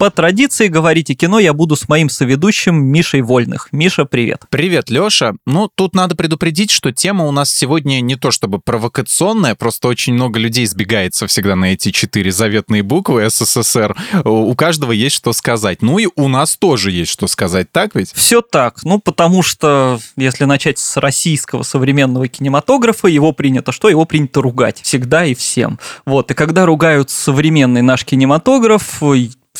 По традиции говорить о кино я буду с моим соведущим Мишей Вольных. Миша, привет. Привет, Леша. Ну, тут надо предупредить, что тема у нас сегодня не то чтобы провокационная, просто очень много людей сбегается всегда на эти четыре заветные буквы СССР. У каждого есть что сказать. Ну и у нас тоже есть что сказать, так ведь? Все так. Ну, потому что, если начать с российского современного кинематографа, его принято что? Его принято ругать. Всегда и всем. Вот. И когда ругают современный наш кинематограф,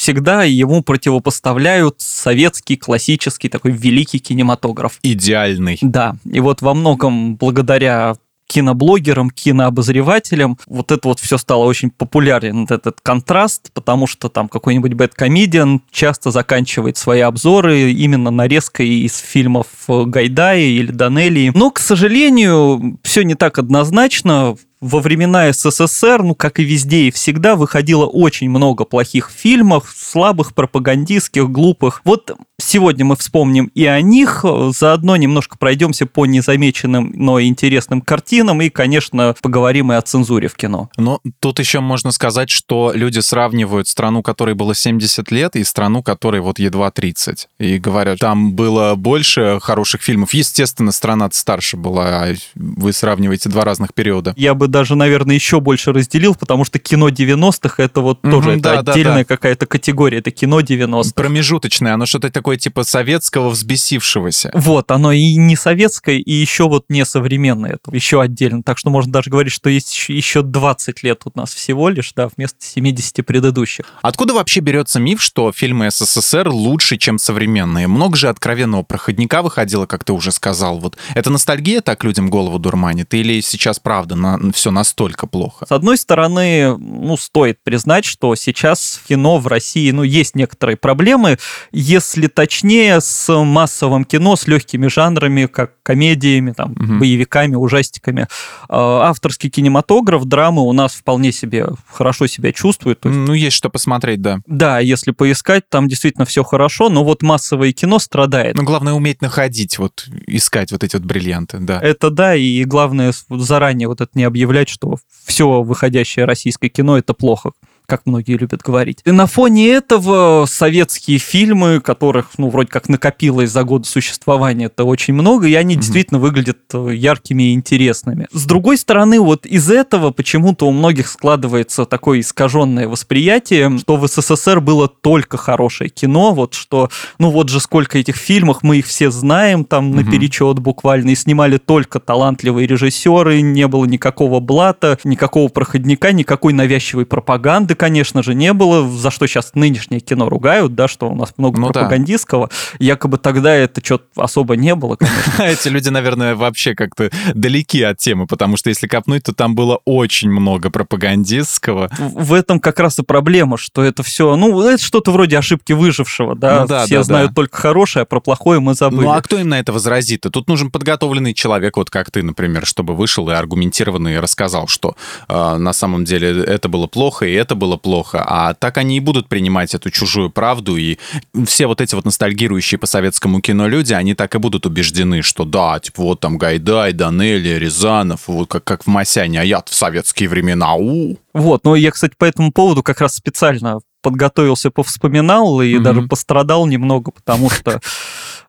всегда ему противопоставляют советский, классический, такой великий кинематограф. Идеальный. Да, и вот во многом благодаря киноблогерам, кинообозревателям. Вот это вот все стало очень популярен, этот контраст, потому что там какой-нибудь бэткомедиан часто заканчивает свои обзоры именно нарезкой из фильмов Гайдая или Данелии. Но, к сожалению, все не так однозначно во времена СССР, ну, как и везде и всегда, выходило очень много плохих фильмов, слабых, пропагандистских, глупых. Вот сегодня мы вспомним и о них, заодно немножко пройдемся по незамеченным, но интересным картинам, и, конечно, поговорим и о цензуре в кино. Но тут еще можно сказать, что люди сравнивают страну, которой было 70 лет, и страну, которой вот едва 30. И говорят, там было больше хороших фильмов. Естественно, страна старше была, а вы сравниваете два разных периода. Я бы даже, наверное, еще больше разделил, потому что кино 90-х это вот mm-hmm, тоже да, это отдельная да, да. какая-то категория, это кино 90-х. Промежуточное, оно что-то такое типа советского взбесившегося. Вот, оно и не советское, и еще вот не современное, это еще отдельно. Так что можно даже говорить, что есть еще 20 лет у нас всего лишь, да, вместо 70 предыдущих. Откуда вообще берется миф, что фильмы СССР лучше, чем современные? Много же откровенного проходника выходило, как ты уже сказал. Вот это ностальгия так людям голову дурманит? Или сейчас правда на, все настолько плохо? С одной стороны, ну, стоит признать, что сейчас в кино в России, ну, есть некоторые проблемы, если точнее, с массовым кино, с легкими жанрами, как комедиями, там, угу. боевиками, ужастиками. А, авторский кинематограф, драмы у нас вполне себе хорошо себя чувствует. Есть... Ну, есть что посмотреть, да. Да, если поискать, там действительно все хорошо, но вот массовое кино страдает. Ну, главное уметь находить, вот искать вот эти вот бриллианты, да. Это да, и главное заранее вот это не объявлять объявлять, что все выходящее российское кино это плохо как многие любят говорить. И на фоне этого советские фильмы, которых, ну, вроде как накопилось за годы существования, это очень много, и они mm-hmm. действительно выглядят э, яркими и интересными. С другой стороны, вот из этого почему-то у многих складывается такое искаженное восприятие, что в СССР было только хорошее кино, вот что, ну вот же сколько этих фильмов, мы их все знаем, там mm-hmm. наперечет буквально, и снимали только талантливые режиссеры, не было никакого блата, никакого проходника, никакой навязчивой пропаганды, конечно же, не было, за что сейчас нынешнее кино ругают, да, что у нас много ну, пропагандистского. Да. Якобы тогда это что-то особо не было, конечно. Эти люди, наверное, вообще как-то далеки от темы, потому что если копнуть, то там было очень много пропагандистского. В этом как раз и проблема, что это все, ну, это что-то вроде ошибки выжившего, да, ну, да все да, знают да. только хорошее, а про плохое мы забыли. Ну, а кто им на это возразит? Тут нужен подготовленный человек, вот как ты, например, чтобы вышел и аргументированно рассказал, что э, на самом деле это было плохо, и это было было плохо, а так они и будут принимать эту чужую правду, и все вот эти вот ностальгирующие по советскому кино люди, они так и будут убеждены, что да, типа вот там Гайдай, Данели, Рязанов, вот как, как в Масяне, а я в советские времена, у Вот, но я, кстати, по этому поводу как раз специально подготовился, повспоминал и mm-hmm. даже пострадал немного, потому что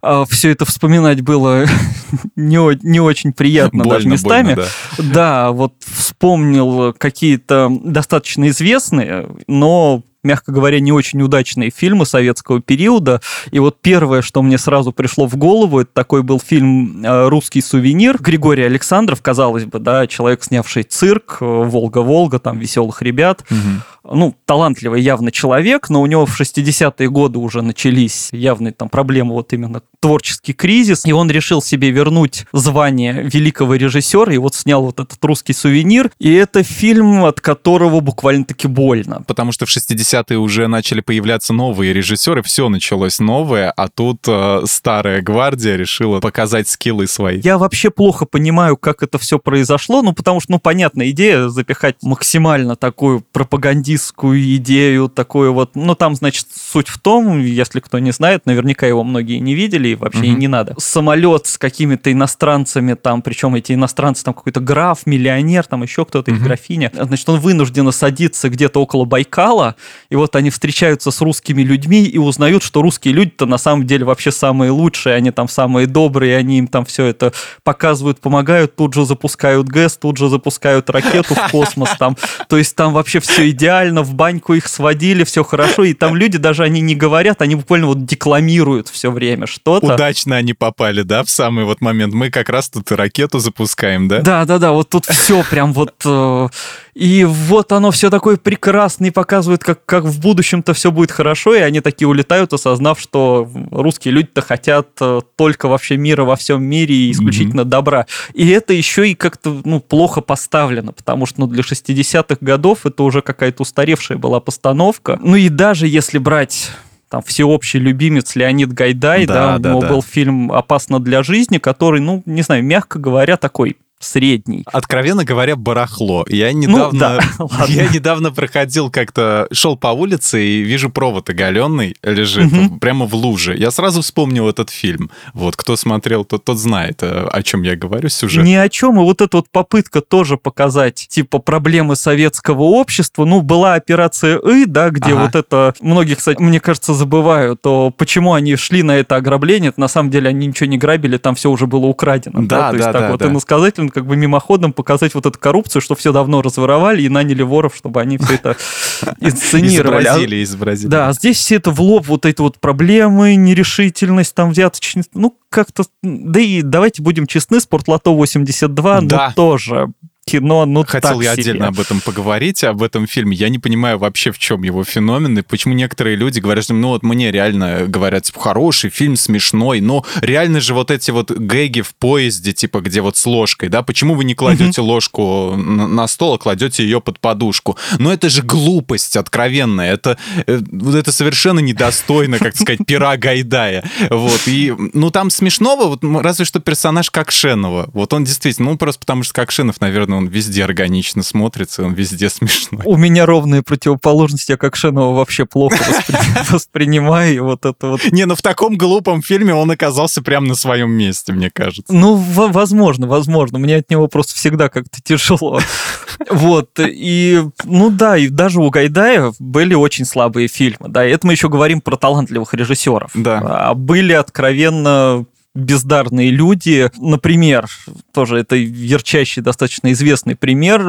а, все это вспоминать было не, не очень приятно больно, даже местами. Больно, да. да, вот вспомнил какие-то достаточно известные, но мягко говоря, не очень удачные фильмы советского периода. И вот первое, что мне сразу пришло в голову, это такой был фильм э, «Русский сувенир». Григорий Александров, казалось бы, да, человек, снявший цирк, э, «Волга-Волга», там «Веселых ребят». Угу ну, талантливый явно человек, но у него в 60-е годы уже начались явные там проблемы, вот именно творческий кризис, и он решил себе вернуть звание великого режиссера, и вот снял вот этот русский сувенир, и это фильм, от которого буквально-таки больно. Потому что в 60-е уже начали появляться новые режиссеры, все началось новое, а тут э, старая гвардия решила показать скиллы свои. Я вообще плохо понимаю, как это все произошло, ну, потому что, ну, понятная идея запихать максимально такую пропагандистскую идею, такую вот, ну, там, значит, суть в том, если кто не знает, наверняка его многие не видели, и вообще угу. не надо. Самолет с какими-то иностранцами, там, причем эти иностранцы, там какой-то граф, миллионер, там еще кто-то, угу. или графиня, значит, он вынужден садиться где-то около Байкала, и вот они встречаются с русскими людьми и узнают, что русские люди-то на самом деле вообще самые лучшие, они там самые добрые, они им там все это показывают, помогают, тут же запускают ГЭС, тут же запускают ракету в космос, там, то есть там вообще все идеально, в баньку их сводили, все хорошо, и там люди даже, они не говорят, они буквально вот декламируют все время что-то. Удачно они попали, да, в самый вот момент. Мы как раз тут и ракету запускаем, да? Да, да, да, вот тут все прям вот... И вот оно все такое прекрасное и показывает, как, как в будущем-то все будет хорошо, и они такие улетают, осознав, что русские люди-то хотят э, только вообще мира во всем мире и исключительно mm-hmm. добра. И это еще и как-то ну, плохо поставлено, потому что ну, для 60-х годов это уже какая-то устаревшая была постановка. Ну и даже если брать там всеобщий любимец Леонид Гайдай, да, да, да у него да. был фильм «Опасно для жизни», который, ну, не знаю, мягко говоря, такой средний. Откровенно говоря, барахло. Я недавно, ну, да. я недавно проходил как-то, шел по улице и вижу провод оголенный лежит угу. прямо в луже. Я сразу вспомнил этот фильм. Вот, кто смотрел, тот, тот знает, э, о чем я говорю, сюжет. Ни о чем. И вот эта вот попытка тоже показать, типа, проблемы советского общества. Ну, была операция «И», да, где ага. вот это... Многие, кстати, мне кажется, забывают, то почему они шли на это ограбление. Это, на самом деле они ничего не грабили, там все уже было украдено. Да, да, то есть да, так да, вот да. иносказательно как бы мимоходом показать вот эту коррупцию, что все давно разворовали и наняли воров, чтобы они все это инсценировали. Изобразили, изобразили. Да, а здесь все это в лоб, вот эти вот проблемы, нерешительность, там взяточность, ну, как-то, да и давайте будем честны, Спортлото 82, да. ну, тоже кино, ну Хотел так я себе. отдельно об этом поговорить, об этом фильме. Я не понимаю вообще, в чем его феномен, и почему некоторые люди говорят, что, ну вот мне реально говорят, типа, хороший фильм, смешной, но реально же вот эти вот гэги в поезде, типа, где вот с ложкой, да, почему вы не кладете ложку на стол, а кладете ее под подушку? Но это же глупость откровенная, это, э, это совершенно недостойно, как сказать, пера Гайдая. Вот, и, ну там смешного, вот разве что персонаж Кокшенова. Вот он действительно, ну просто потому что Кокшенов, наверное, он везде органично смотрится, он везде смешной. У меня ровные противоположности, я как Шенова вообще плохо воспринимаю вот это вот. Не, ну в таком глупом фильме он оказался прямо на своем месте, мне кажется. Ну, возможно, возможно. Мне от него просто всегда как-то тяжело. Вот, и, ну да, и даже у Гайдая были очень слабые фильмы, да, и это мы еще говорим про талантливых режиссеров. Да. А были откровенно бездарные люди. Например, тоже это ярчайший, достаточно известный пример,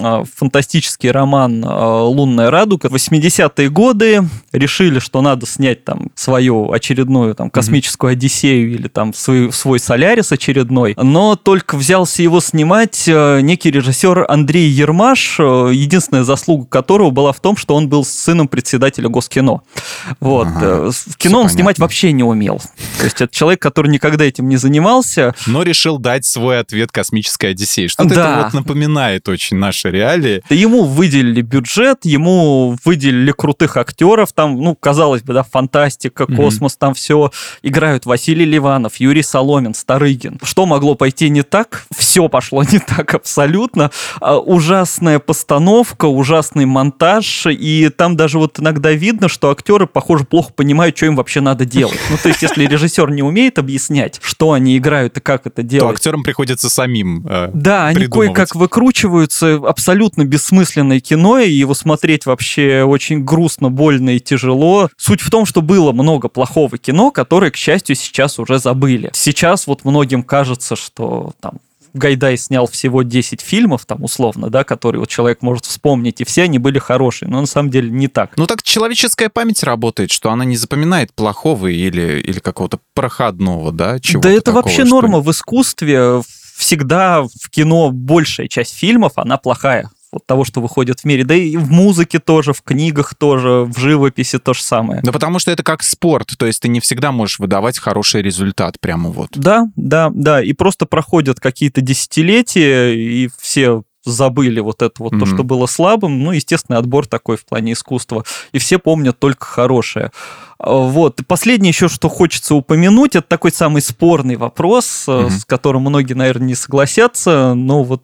а, фантастический роман а, «Лунная радуга». В 80-е годы решили, что надо снять там свою очередную там космическую Одиссею или там свой, свой Солярис очередной, но только взялся его снимать а, некий режиссер Андрей Ермаш, единственная заслуга которого была в том, что он был сыном председателя Госкино. Вот. Ага, в кино он понятно. снимать вообще не умел. То есть это человек, который никогда никогда этим не занимался. Но решил дать свой ответ «Космической Одиссее». Что-то да. это вот напоминает очень наши реалии. Ему выделили бюджет, ему выделили крутых актеров, там, ну, казалось бы, да, фантастика, космос, mm-hmm. там все играют Василий Ливанов, Юрий Соломин, Старыгин. Что могло пойти не так? Все пошло не так абсолютно. А, ужасная постановка, ужасный монтаж, и там даже вот иногда видно, что актеры, похоже, плохо понимают, что им вообще надо делать. Ну, то есть, если режиссер не умеет объяснять, понять, что они играют и как это делать. То актерам приходится самим э, Да, они кое-как выкручиваются, абсолютно бессмысленное кино, и его смотреть вообще очень грустно, больно и тяжело. Суть в том, что было много плохого кино, которое, к счастью, сейчас уже забыли. Сейчас вот многим кажется, что там Гайдай снял всего 10 фильмов, там, условно, да, которые вот человек может вспомнить, и все они были хорошие, но на самом деле не так. Ну так человеческая память работает, что она не запоминает плохого или, или какого-то проходного, да, чего Да это такого, вообще норма в искусстве, всегда в кино большая часть фильмов, она плохая того, что выходит в мире. Да и в музыке тоже, в книгах тоже, в живописи то же самое. Да потому что это как спорт, то есть ты не всегда можешь выдавать хороший результат прямо вот. Да, да, да, и просто проходят какие-то десятилетия, и все забыли вот это вот mm-hmm. то, что было слабым. Ну, естественный отбор такой в плане искусства. И все помнят только хорошее. А, вот. И последнее еще, что хочется упомянуть, это такой самый спорный вопрос, mm-hmm. с которым многие, наверное, не согласятся, но вот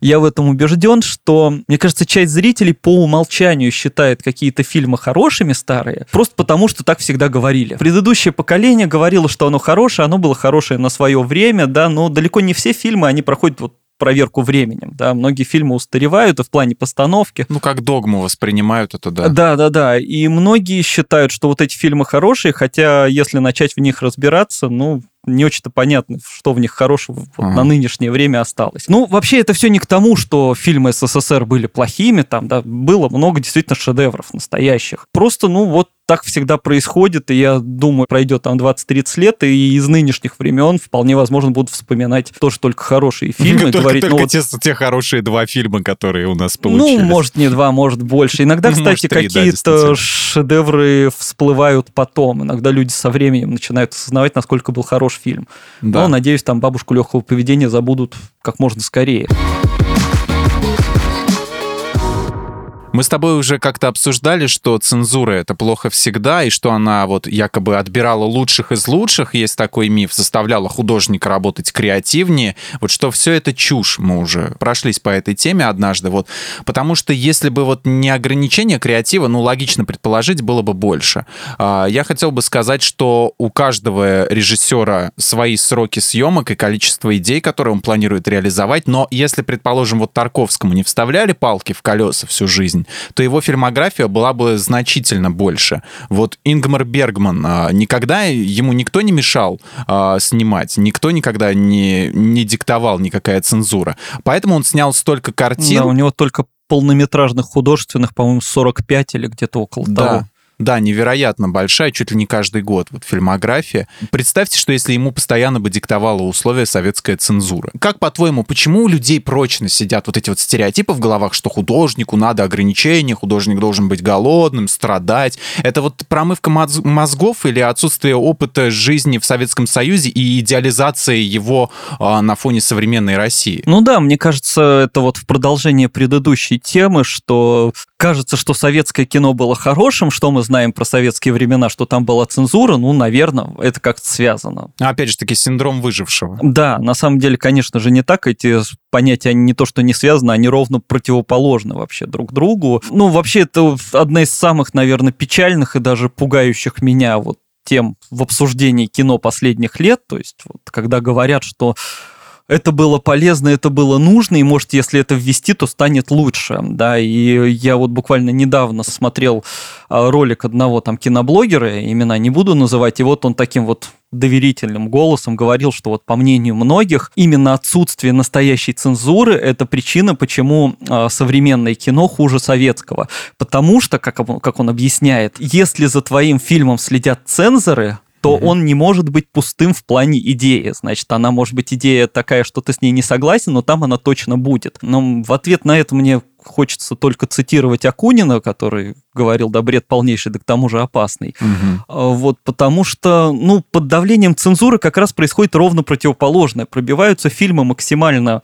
я в этом убежден, что, мне кажется, часть зрителей по умолчанию считает какие-то фильмы хорошими старые, просто потому, что так всегда говорили. Предыдущее поколение говорило, что оно хорошее, оно было хорошее на свое время, да, но далеко не все фильмы, они проходят вот проверку временем, да, многие фильмы устаревают и в плане постановки. Ну, как догму воспринимают это, да. Да, да, да, и многие считают, что вот эти фильмы хорошие, хотя если начать в них разбираться, ну, не очень-то понятно, что в них хорошего вот ага. на нынешнее время осталось. Ну, вообще, это все не к тому, что фильмы СССР были плохими, там, да, было много действительно шедевров настоящих. Просто, ну, вот так всегда происходит, и я думаю, пройдет там 20-30 лет, и из нынешних времен вполне возможно будут вспоминать тоже только хорошие фильмы. Только, говорить, только ну, те, вот, те хорошие два фильма, которые у нас получились. Ну, может, не два, может, больше. Иногда, кстати, какие-то да, шедевры всплывают потом. Иногда люди со временем начинают осознавать, насколько был хороший фильм. Да. Но, надеюсь, там бабушку легкого поведения забудут как можно скорее. Мы с тобой уже как-то обсуждали, что цензура это плохо всегда, и что она вот якобы отбирала лучших из лучших, есть такой миф, заставляла художника работать креативнее. Вот что все это чушь, мы уже прошлись по этой теме однажды, вот. Потому что если бы вот не ограничение креатива, ну, логично предположить, было бы больше. А, я хотел бы сказать, что у каждого режиссера свои сроки съемок и количество идей, которые он планирует реализовать, но если, предположим, вот Тарковскому не вставляли палки в колеса всю жизнь, то его фильмография была бы значительно больше. Вот Ингмар Бергман, а, никогда ему никто не мешал а, снимать, никто никогда не, не диктовал никакая цензура. Поэтому он снял столько картин. Да, у него только полнометражных художественных, по-моему, 45 или где-то около да. того. Да, невероятно большая, чуть ли не каждый год вот фильмография. Представьте, что если ему постоянно бы диктовала условия советская цензура. Как, по-твоему, почему у людей прочно сидят вот эти вот стереотипы в головах, что художнику надо ограничения, художник должен быть голодным, страдать? Это вот промывка мозгов или отсутствие опыта жизни в Советском Союзе и идеализация его а, на фоне современной России? Ну да, мне кажется, это вот в продолжение предыдущей темы, что кажется, что советское кино было хорошим, что мы знаем про советские времена, что там была цензура, ну, наверное, это как-то связано. Опять же таки, синдром выжившего. Да, на самом деле, конечно же, не так. Эти понятия, они не то, что не связаны, они ровно противоположны вообще друг другу. Ну, вообще, это одна из самых, наверное, печальных и даже пугающих меня вот тем в обсуждении кино последних лет, то есть вот, когда говорят, что это было полезно, это было нужно, и может, если это ввести, то станет лучше, да, и я вот буквально недавно смотрел а, ролик одного там киноблогера, имена не буду называть, и вот он таким вот доверительным голосом говорил, что вот по мнению многих именно отсутствие настоящей цензуры – это причина, почему э, современное кино хуже советского. Потому что, как, как он объясняет, если за твоим фильмом следят цензоры, то mm-hmm. он не может быть пустым в плане идеи. Значит, она может быть идея такая, что ты с ней не согласен, но там она точно будет. Но в ответ на это мне хочется только цитировать Акунина, который говорил, да, бред полнейший, да к тому же опасный. Угу. Вот потому что, ну, под давлением цензуры как раз происходит ровно противоположное. Пробиваются фильмы максимально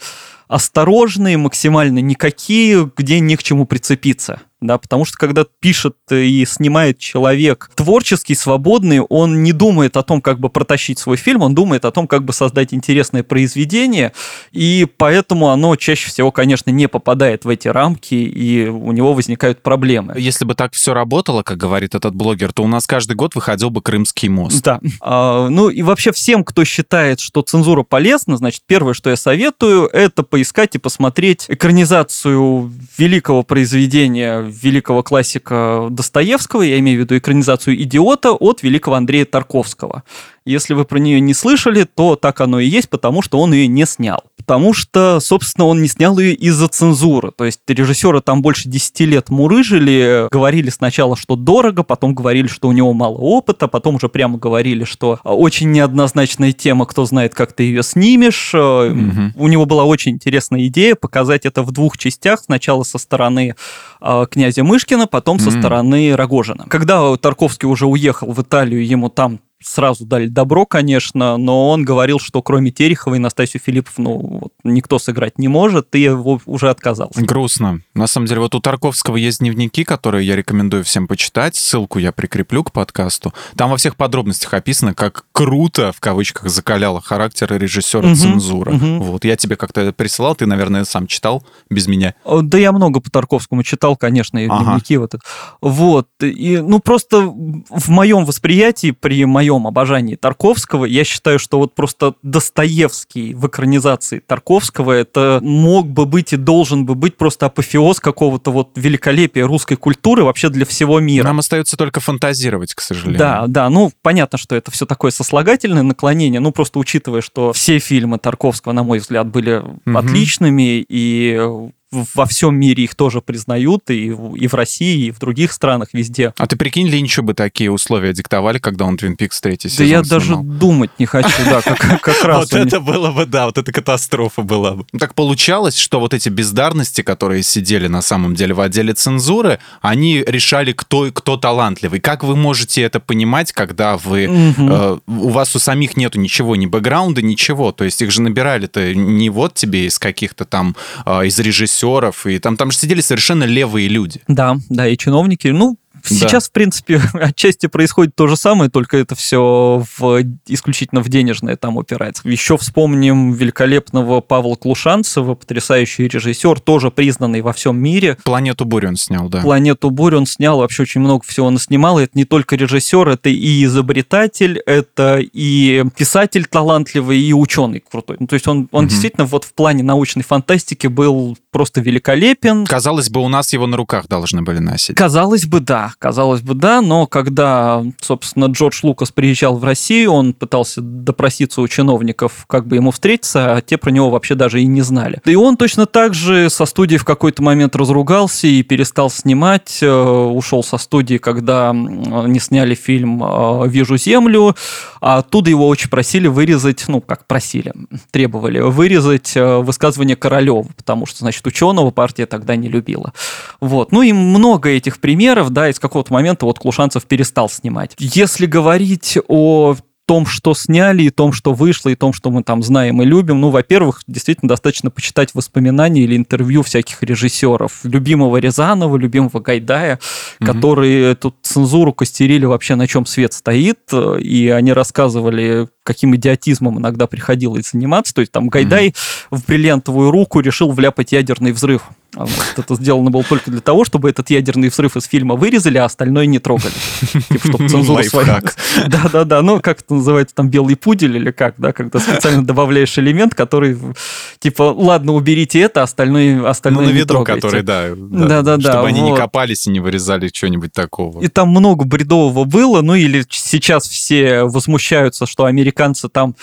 осторожные, максимально никакие, где не к чему прицепиться да, потому что когда пишет и снимает человек творческий, свободный, он не думает о том, как бы протащить свой фильм, он думает о том, как бы создать интересное произведение, и поэтому оно чаще всего, конечно, не попадает в эти рамки, и у него возникают проблемы. Если бы так все работало, как говорит этот блогер, то у нас каждый год выходил бы Крымский мост. Да. А, ну и вообще всем, кто считает, что цензура полезна, значит, первое, что я советую, это поискать и посмотреть экранизацию великого произведения великого классика Достоевского, я имею в виду экранизацию «Идиота» от великого Андрея Тарковского. Если вы про нее не слышали, то так оно и есть, потому что он ее не снял потому что, собственно, он не снял ее из-за цензуры. То есть режиссеры там больше 10 лет мурыжили, говорили сначала, что дорого, потом говорили, что у него мало опыта, потом уже прямо говорили, что очень неоднозначная тема, кто знает, как ты ее снимешь. Угу. У него была очень интересная идея показать это в двух частях. Сначала со стороны э, князя Мышкина, потом со стороны Рогожина. Когда Тарковский уже уехал в Италию, ему там сразу дали добро, конечно, но он говорил, что кроме Терехова и Настасью Филипповну вот, никто сыграть не может, и его уже отказался. Грустно. На самом деле, вот у Тарковского есть дневники, которые я рекомендую всем почитать. Ссылку я прикреплю к подкасту. Там во всех подробностях описано, как круто, в кавычках, закаляла характер режиссера угу, цензура. Угу. Вот. Я тебе как-то присылал, ты, наверное, сам читал без меня. Да я много по Тарковскому читал, конечно, и ага. дневники вот это. Вот. И, ну, просто в моем восприятии, при моем моем обожании Тарковского, я считаю, что вот просто Достоевский в экранизации Тарковского это мог бы быть и должен бы быть просто апофеоз какого-то вот великолепия русской культуры вообще для всего мира. Нам остается только фантазировать, к сожалению. Да, да, ну понятно, что это все такое сослагательное наклонение, ну просто учитывая, что все фильмы Тарковского, на мой взгляд, были угу. отличными, и во всем мире их тоже признают, и, и в России, и в других странах, везде. А ты прикинь, Линчу бы такие условия диктовали, когда он Твин Пикс третий сезон Да я снимал? даже думать не хочу, да, как, как раз. Вот это было бы, да, вот это катастрофа была бы. Так получалось, что вот эти бездарности, которые сидели на самом деле в отделе цензуры, они решали, кто, кто талантливый. Как вы можете это понимать, когда вы, э, у вас у самих нету ничего, ни бэкграунда, ничего, то есть их же набирали-то не вот тебе из каких-то там, э, из режиссеров, режиссеров, и там, там же сидели совершенно левые люди. Да, да, и чиновники, ну, Сейчас, да. в принципе, отчасти происходит то же самое, только это все в, исключительно в денежное там упирается. Еще вспомним великолепного Павла Клушанцева, потрясающий режиссер, тоже признанный во всем мире. «Планету бурь» он снял, да. «Планету бурь» он снял, вообще очень много всего он снимал. И это не только режиссер, это и изобретатель, это и писатель талантливый, и ученый крутой. Ну, то есть он, он угу. действительно вот в плане научной фантастики был просто великолепен. Казалось бы, у нас его на руках должны были носить. Казалось бы, да казалось бы, да, но когда, собственно, Джордж Лукас приезжал в Россию, он пытался допроситься у чиновников, как бы ему встретиться, а те про него вообще даже и не знали. И он точно так же со студии в какой-то момент разругался и перестал снимать, э, ушел со студии, когда не сняли фильм э, «Вижу землю», а оттуда его очень просили вырезать, ну, как просили, требовали вырезать э, высказывание Королева, потому что, значит, ученого партия тогда не любила. Вот. Ну и много этих примеров, да, из какого-то момента вот Клушанцев перестал снимать. Если говорить о том, что сняли, и том, что вышло, и том, что мы там знаем и любим, ну, во-первых, действительно достаточно почитать воспоминания или интервью всяких режиссеров. Любимого Рязанова, любимого Гайдая, угу. которые эту цензуру костерили вообще на чем свет стоит, и они рассказывали, каким идиотизмом иногда приходилось заниматься. То есть там Гайдай угу. в бриллиантовую руку решил вляпать ядерный взрыв а вот. Это сделано было только для того, чтобы этот ядерный взрыв из фильма вырезали, а остальное не трогали. Типа, чтобы цензура своя... Да-да-да, ну, как это называется, там, белый пудель или как, да, когда специально добавляешь элемент, который, типа, ладно, уберите это, остальное, остальное ну, на виду, который, да. Да-да-да. Чтобы они не копались и не вырезали чего-нибудь такого. И там много бредового было, ну, или сейчас все возмущаются, что американцы там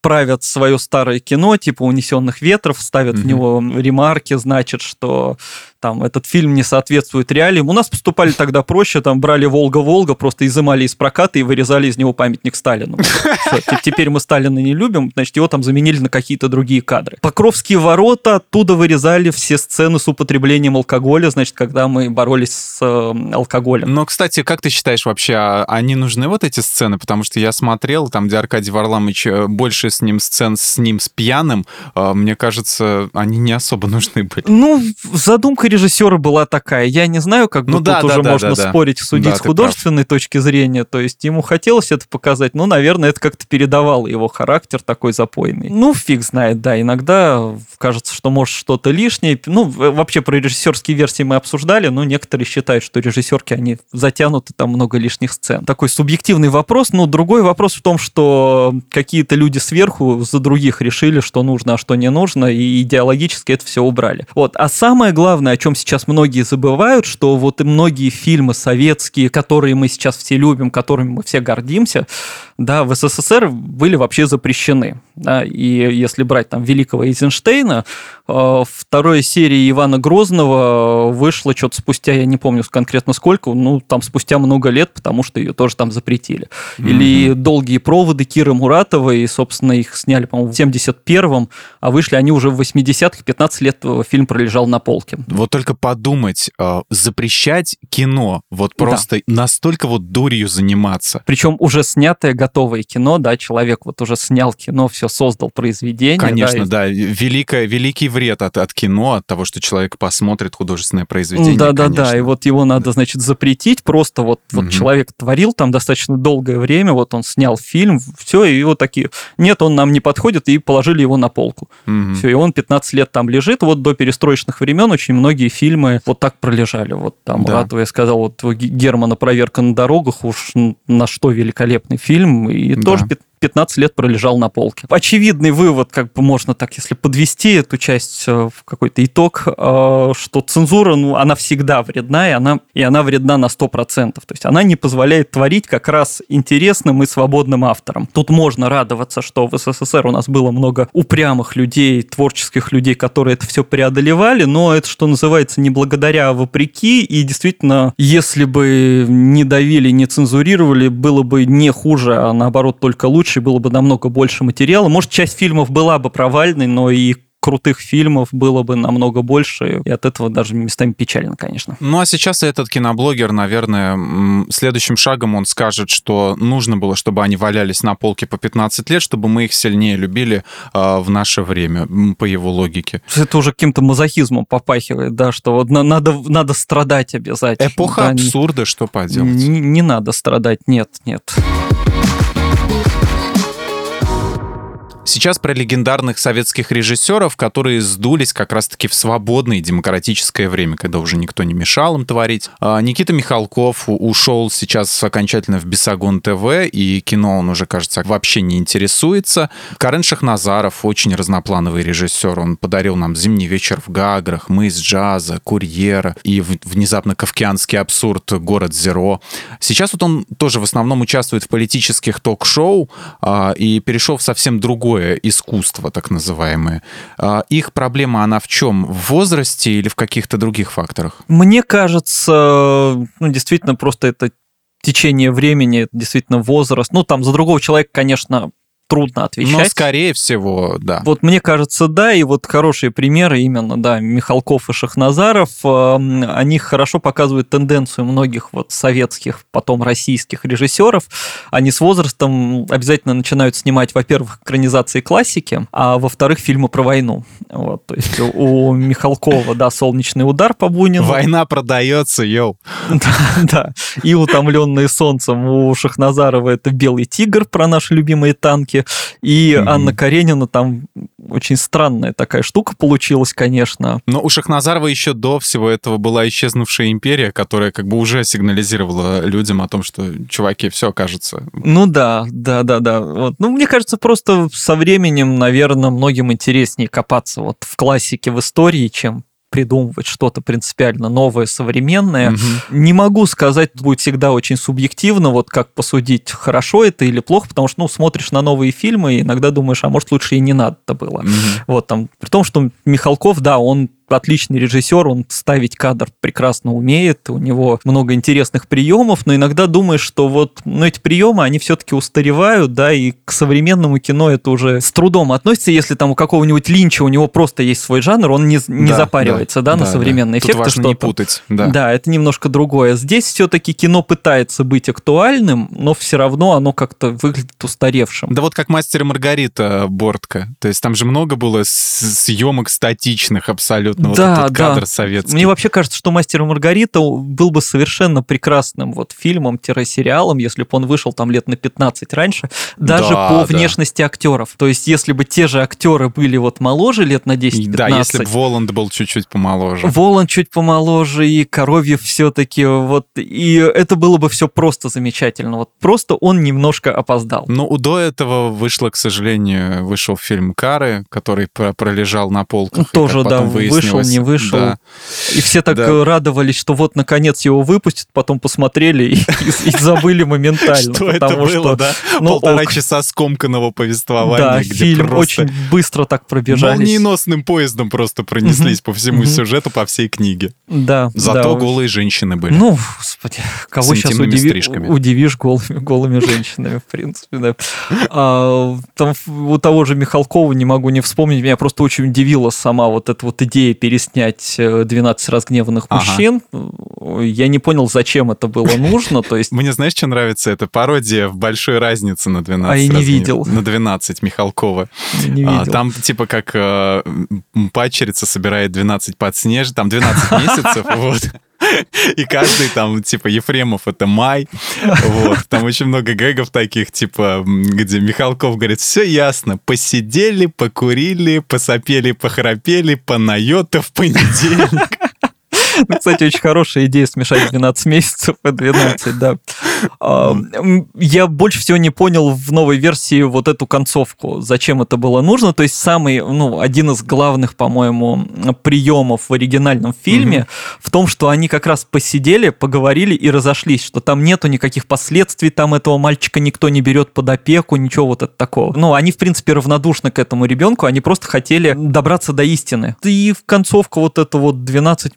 правят свое старое кино, типа «Унесенных ветров», ставят mm-hmm. в него ремарки, значит, что там этот фильм не соответствует реалиям. У нас поступали тогда проще, там брали «Волга-Волга», просто изымали из проката и вырезали из него памятник Сталину. теперь мы Сталина не любим, значит, его там заменили на какие-то другие кадры. Покровские ворота, оттуда вырезали все сцены с употреблением алкоголя, значит, когда мы боролись с э, алкоголем. Но, кстати, как ты считаешь вообще, а они нужны вот эти сцены? Потому что я смотрел, там, где Аркадий Варламович э, больше с ним сцен с ним с пьяным, э, мне кажется, они не особо нужны были. Ну, задумка режиссера была такая. Я не знаю, как бы ну, тут да, уже да, можно да, спорить, судить с художественной точки зрения. То есть ему хотелось это показать, ну, наверное, это как-то передавало его характер такой запойный. Ну, фиг знает, да, иногда кажется, что может что-то лишнее. Ну, вообще про режиссерские версии мы обсуждали, но некоторые считают, что режиссерки, они затянуты, там много лишних сцен. Такой субъективный вопрос. Ну, другой вопрос в том, что какие-то люди сверху за других решили, что нужно, а что не нужно, и идеологически это все убрали. Вот. А самое главное, чем сейчас многие забывают, что вот и многие фильмы советские, которые мы сейчас все любим, которыми мы все гордимся, да, в СССР были вообще запрещены. Да, и если брать там великого Эйзенштейна, э, второй серии Ивана Грозного вышла что-то спустя, я не помню конкретно сколько, ну, там спустя много лет, потому что ее тоже там запретили. Или «Долгие проводы» Киры Муратовой, собственно, их сняли, по-моему, в 71-м, а вышли они уже в 80-х, 15 лет фильм пролежал на полке. Вот только подумать, э, запрещать кино, вот просто да. настолько вот дурью заниматься. Причем уже снятое, готовое кино, да, человек вот уже снял кино, все создал произведение. Конечно, да, да. Великое, великий вред от, от кино, от того, что человек посмотрит художественное произведение. Да, да, да, и вот его надо, значит, запретить, просто вот, вот угу. человек творил там достаточно долгое время, вот он снял фильм, все, и вот такие, нет, он нам не подходит, и положили его на полку. Угу. Все, и он 15 лет там лежит, вот до перестроечных времен очень многие фильмы вот так пролежали, вот там, да. Рату я сказал, вот Германа «Проверка на дорогах», уж на что великолепный фильм, и да. тоже 15 лет пролежал на полке. Очевидный вывод, как бы можно так, если подвести эту часть э, в какой-то итог, э, что цензура, ну, она всегда вредна, и она, и она вредна на 100%. То есть она не позволяет творить как раз интересным и свободным авторам. Тут можно радоваться, что в СССР у нас было много упрямых людей, творческих людей, которые это все преодолевали, но это, что называется, не благодаря, а вопреки, и действительно, если бы не давили, не цензурировали, было бы не хуже, а наоборот только лучше, лучше, было бы намного больше материала. Может, часть фильмов была бы провальной, но и крутых фильмов было бы намного больше, и от этого даже местами печально, конечно. Ну а сейчас этот киноблогер, наверное, следующим шагом он скажет, что нужно было, чтобы они валялись на полке по 15 лет, чтобы мы их сильнее любили э, в наше время, по его логике. Это уже каким-то мазохизмом попахивает, да, что вот надо, надо страдать обязательно. Эпоха да, абсурда, что поделать? Не, не надо страдать, нет, нет. Сейчас про легендарных советских режиссеров, которые сдулись как раз-таки в свободное демократическое время, когда уже никто не мешал им творить. А, Никита Михалков ушел сейчас окончательно в Бесогон ТВ, и кино он уже, кажется, вообще не интересуется. Карен Шахназаров очень разноплановый режиссер. Он подарил нам «Зимний вечер в Гаграх», «Мы из джаза», «Курьера» и внезапно «Кавкианский абсурд», «Город Зеро». Сейчас вот он тоже в основном участвует в политических ток-шоу а, и перешел в совсем другое другое искусство, так называемое. А, их проблема, она в чем? В возрасте или в каких-то других факторах? Мне кажется, ну, действительно, просто это течение времени, действительно возраст. Ну, там за другого человека, конечно, трудно отвечать. Но, скорее всего, да. Вот мне кажется, да, и вот хорошие примеры именно, да, Михалков и Шахназаров, эм, они хорошо показывают тенденцию многих вот советских, потом российских режиссеров. Они с возрастом обязательно начинают снимать, во-первых, экранизации классики, а во-вторых, фильмы про войну. Вот, то есть у Михалкова, да, «Солнечный удар» по Бунину. Война продается, йоу. Да, да. И «Утомленные солнцем» у Шахназарова это «Белый тигр» про наши любимые танки. И mm-hmm. Анна Каренина там очень странная такая штука получилась, конечно. Но у Шахназарова еще до всего этого была исчезнувшая империя, которая как бы уже сигнализировала людям о том, что, чуваки, все кажется. Ну да, да, да, да. Вот. Ну, мне кажется, просто со временем, наверное, многим интереснее копаться вот в классике, в истории, чем придумывать что-то принципиально новое, современное. Угу. Не могу сказать, будет всегда очень субъективно, вот как посудить, хорошо это или плохо, потому что, ну, смотришь на новые фильмы и иногда думаешь, а может, лучше и не надо-то было. Угу. Вот там, при том, что Михалков, да, он отличный режиссер, он ставить кадр прекрасно умеет, у него много интересных приемов, но иногда думаешь, что вот ну, эти приемы, они все-таки устаревают, да, и к современному кино это уже с трудом относится, если там у какого-нибудь Линча у него просто есть свой жанр, он не, не да, запаривается, да, да, на да, современные да. эффекты. Тут важно не путать, да. Да, это немножко другое. Здесь все-таки кино пытается быть актуальным, но все равно оно как-то выглядит устаревшим. Да вот как «Мастер и Маргарита» Бортка, то есть там же много было съемок статичных абсолютно абсолютно да, вот этот да. кадр советский. Мне вообще кажется, что «Мастер и Маргарита» был бы совершенно прекрасным вот фильмом-сериалом, если бы он вышел там лет на 15 раньше, даже да, по да. внешности актеров. То есть, если бы те же актеры были вот моложе лет на 10-15. Да, если бы Воланд был чуть-чуть помоложе. Воланд чуть помоложе, и Коровьев все-таки вот, и это было бы все просто замечательно. Вот просто он немножко опоздал. Ну, до этого вышло, к сожалению, вышел фильм «Кары», который пролежал на полках. Тоже, да, вышел вышел, не вышел. Да. И все так да. радовались, что вот наконец его выпустят, потом посмотрели и, и, и забыли моментально. Что это было, что, да? Ну, Полтора ок. часа скомканного повествования. Да, фильм просто... очень быстро так пробежались. Молниеносным поездом просто пронеслись по всему сюжету, по всей книге. Да. Зато голые женщины были. Ну, господи, кого сейчас удиви... удивишь голыми, голыми женщинами, в принципе, да. А, там у того же Михалкова не могу не вспомнить, меня просто очень удивила сама вот эта вот идея переснять 12 э, разгневанных ага. мужчин. Я не понял, зачем это было нужно, то есть... Мне знаешь, что нравится? Это пародия в большой разнице на 12. А я не видел. На 12 Михалкова. Не а, видел. Там типа как э, пачерица собирает 12 подснеж, там 12 месяцев, вот. И каждый там, типа, Ефремов это май. Вот. Там очень много гэгов таких, типа, где Михалков говорит, все ясно, посидели, покурили, посопели, похрапели, понайота в понедельник. Ну, кстати, очень хорошая идея смешать 12 месяцев и 12, да. А, я больше всего не понял в новой версии вот эту концовку, зачем это было нужно. То есть самый, ну, один из главных, по-моему, приемов в оригинальном фильме в том, что они как раз посидели, поговорили и разошлись, что там нету никаких последствий, там этого мальчика никто не берет под опеку, ничего вот это такого. Ну, они, в принципе, равнодушны к этому ребенку, они просто хотели добраться до истины. И в концовку вот это вот 12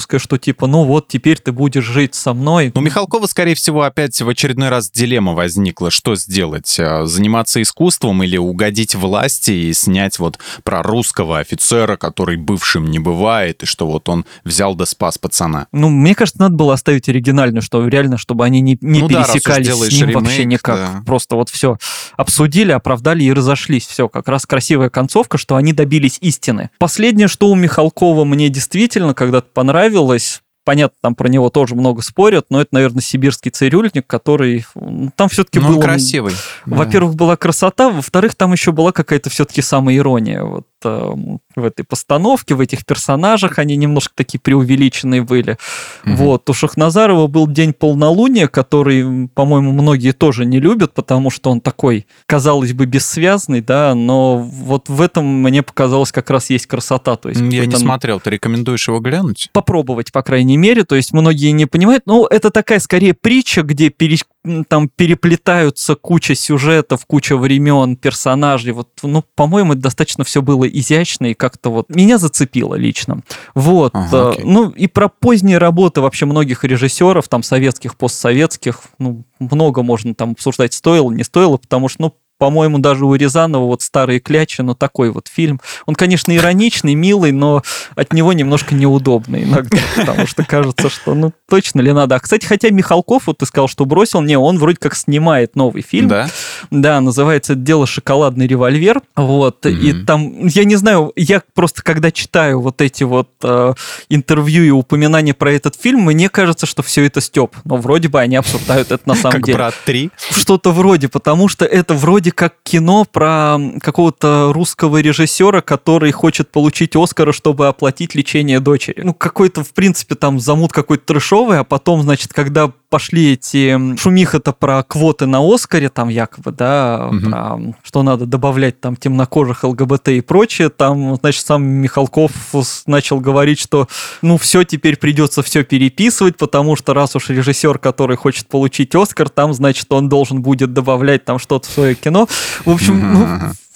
Михалковская, что типа, ну вот, теперь ты будешь жить со мной. Ну, Михалкова, скорее всего, опять опять в очередной раз дилемма возникла, что сделать? Э, заниматься искусством или угодить власти и снять вот про русского офицера, который бывшим не бывает, и что вот он взял да спас пацана? Ну, мне кажется, надо было оставить оригинальную, что реально, чтобы они не, не ну пересекались да, с ним ремейк, вообще никак. Да. Просто вот все обсудили, оправдали и разошлись. Все, как раз красивая концовка, что они добились истины. Последнее, что у Михалкова мне действительно когда-то понравилось, понятно, там про него тоже много спорят, но это, наверное, сибирский цирюльник, который там все-таки ну, был... красивый. Во-первых, была красота, во-вторых, там еще была какая-то все-таки самая ирония. Вот э, в этой постановке, в этих персонажах они немножко такие преувеличенные были. Угу. Вот. У Шахназарова был день полнолуния, который, по-моему, многие тоже не любят, потому что он такой, казалось бы, бессвязный, да, но вот в этом мне показалось как раз есть красота. То есть Я не смотрел, ты рекомендуешь его глянуть? Попробовать, по крайней мере, то есть многие не понимают, ну, это такая скорее притча, где пере, там переплетаются куча сюжетов, куча времен, персонажей, вот, ну, по-моему, это достаточно все было изящно и как-то вот меня зацепило лично. Вот. Ага, э, ну и про поздние работы вообще многих режиссеров, там советских, постсоветских, ну, много можно там обсуждать, стоило, не стоило, потому что, ну, по-моему, даже у Рязанова вот «Старые клячи», ну, такой вот фильм. Он, конечно, ироничный, милый, но от него немножко неудобный иногда, потому что кажется, что, ну, точно ли надо. А, кстати, хотя Михалков, вот ты сказал, что бросил, не, он вроде как снимает новый фильм. Да? Да, называется «Дело шоколадный револьвер». Вот, mm-hmm. и там, я не знаю, я просто когда читаю вот эти вот э, интервью и упоминания про этот фильм, мне кажется, что все это степ. Но вроде бы они обсуждают это на самом как деле. «Брат 3»? Что-то вроде, потому что это вроде вроде как кино про какого-то русского режиссера, который хочет получить Оскара, чтобы оплатить лечение дочери. Ну, какой-то, в принципе, там замут какой-то трешовый, а потом, значит, когда пошли эти шумиха-то про квоты на Оскаре, там якобы, да, угу. про, что надо добавлять там темнокожих ЛГБТ и прочее, там, значит, сам Михалков начал говорить, что, ну, все, теперь придется все переписывать, потому что раз уж режиссер, который хочет получить Оскар, там, значит, он должен будет добавлять там что-то в свое кино, в общем, ну,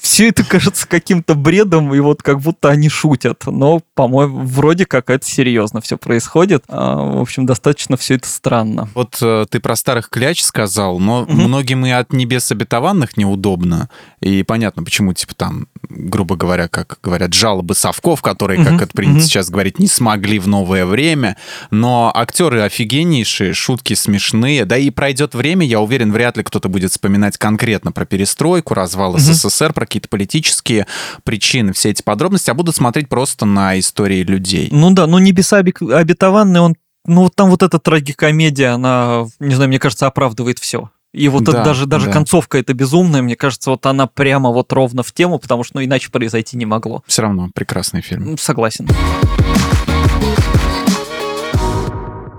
все это кажется каким-то бредом, и вот как будто они шутят. Но, по-моему, вроде как это серьезно все происходит. А, в общем, достаточно все это странно. Вот э, ты про старых кляч сказал, но угу. многим и от небес обетованных неудобно. И понятно, почему, типа, там, грубо говоря, как говорят, жалобы совков, которые, угу. как это принято угу. сейчас говорить, не смогли в новое время. Но актеры офигеннейшие, шутки смешные. Да и пройдет время, я уверен, вряд ли кто-то будет вспоминать конкретно про перестройку, развал угу. СССР, про какие-то политические причины, все эти подробности, а будут смотреть просто на истории людей. Ну да, но «Небеса обетованные», он ну, вот там вот эта трагикомедия, она, не знаю, мне кажется, оправдывает все. И вот да, это даже, даже да. концовка это безумная, мне кажется, вот она прямо вот ровно в тему, потому что ну иначе произойти не могло. Все равно прекрасный фильм. Согласен.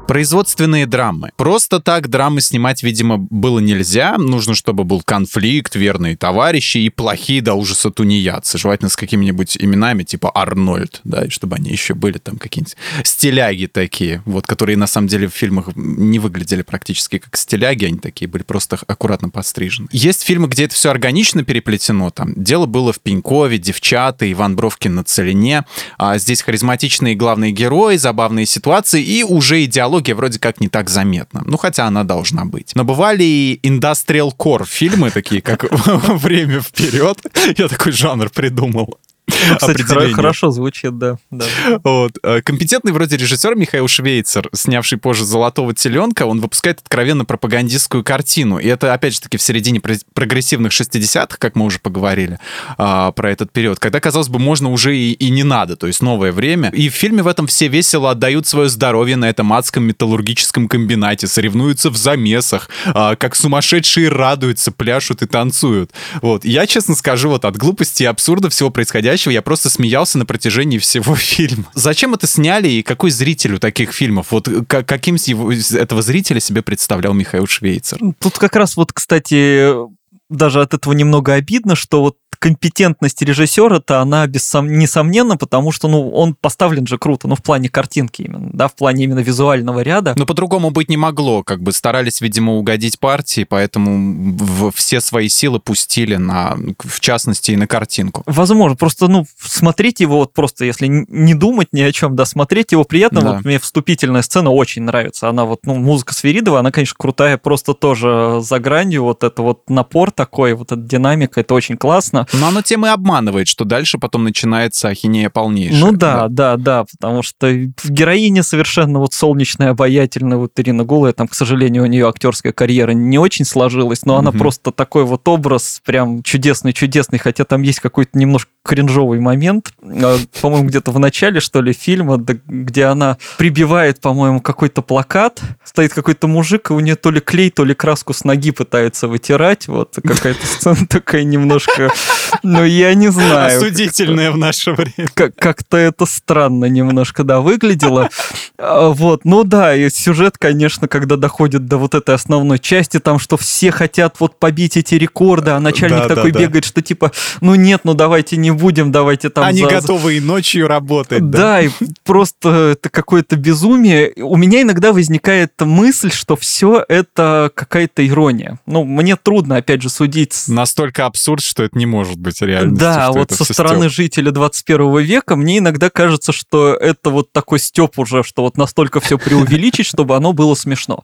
Производственные драмы. Просто так драмы снимать, видимо, было нельзя. Нужно, чтобы был конфликт, верные товарищи и плохие до ужаса тунеядцы. Желательно с какими-нибудь именами, типа Арнольд, да, и чтобы они еще были там какие-нибудь стиляги такие, вот, которые на самом деле в фильмах не выглядели практически как стиляги, они такие были просто аккуратно подстрижены. Есть фильмы, где это все органично переплетено, там, дело было в Пенькове, Девчата, Иван Бровкин на Целине, а здесь харизматичные главные герои, забавные ситуации и уже идеология вроде как не так заметна. Ну, хотя она должна быть. Но бывали и индастриал кор фильмы, такие как «Время вперед». Я такой жанр придумал. Ну, кстати, хорошо звучит, да. да. Вот. Э, компетентный вроде режиссер Михаил Швейцер, снявший позже «Золотого теленка», он выпускает откровенно пропагандистскую картину. И это, опять же таки, в середине прогрессивных 60-х, как мы уже поговорили а, про этот период, когда, казалось бы, можно уже и, и не надо, то есть новое время. И в фильме в этом все весело отдают свое здоровье на этом адском металлургическом комбинате, соревнуются в замесах, а, как сумасшедшие радуются, пляшут и танцуют. Вот. Я, честно скажу, вот от глупости и абсурда всего происходящего происходящего я просто смеялся на протяжении всего фильма. Зачем это сняли и какой зритель у таких фильмов? Вот каким его, этого зрителя себе представлял Михаил Швейцер? Тут как раз вот, кстати, даже от этого немного обидно, что вот компетентность режиссера-то она бессом... несомненно, потому что ну, он поставлен же круто, ну, в плане картинки именно, да, в плане именно визуального ряда. Но по-другому быть не могло, как бы старались, видимо, угодить партии, поэтому в все свои силы пустили на, в частности, и на картинку. Возможно, просто, ну, смотреть его вот просто, если не думать ни о чем, да, смотреть его приятно, да. вот мне вступительная сцена очень нравится, она вот, ну, музыка Сверидова, она, конечно, крутая, просто тоже за гранью, вот это вот напор такой, вот эта динамика, это очень классно. Но оно тем и обманывает, что дальше потом начинается ахинея полнейшая. Ну да, да, да, да, потому что в героине совершенно вот солнечная, обаятельная вот Ирина Голая, там, к сожалению, у нее актерская карьера не очень сложилась, но угу. она просто такой вот образ прям чудесный-чудесный, хотя там есть какой-то немножко кринжовый момент, а, по-моему, где-то в начале, что ли, фильма, где она прибивает, по-моему, какой-то плакат, стоит какой-то мужик, и у нее то ли клей, то ли краску с ноги пытается вытирать, вот какая-то сцена такая немножко ну, я не знаю. Осудительное в наше время. Как-то это странно немножко, да, выглядело. А, вот, ну да, и сюжет, конечно, когда доходит до вот этой основной части, там, что все хотят вот побить эти рекорды, а начальник да, такой да, бегает, да. что типа, ну нет, ну давайте не будем, давайте там... Они за... готовы и ночью работать. Да, да и просто это какое-то безумие. У меня иногда возникает мысль, что все это какая-то ирония. Ну, мне трудно, опять же, судить... Настолько абсурд, что это не может быть реальностью. Да, вот со стороны стёб. жителя 21 века мне иногда кажется, что это вот такой степ уже, что вот настолько все преувеличить, чтобы оно было смешно.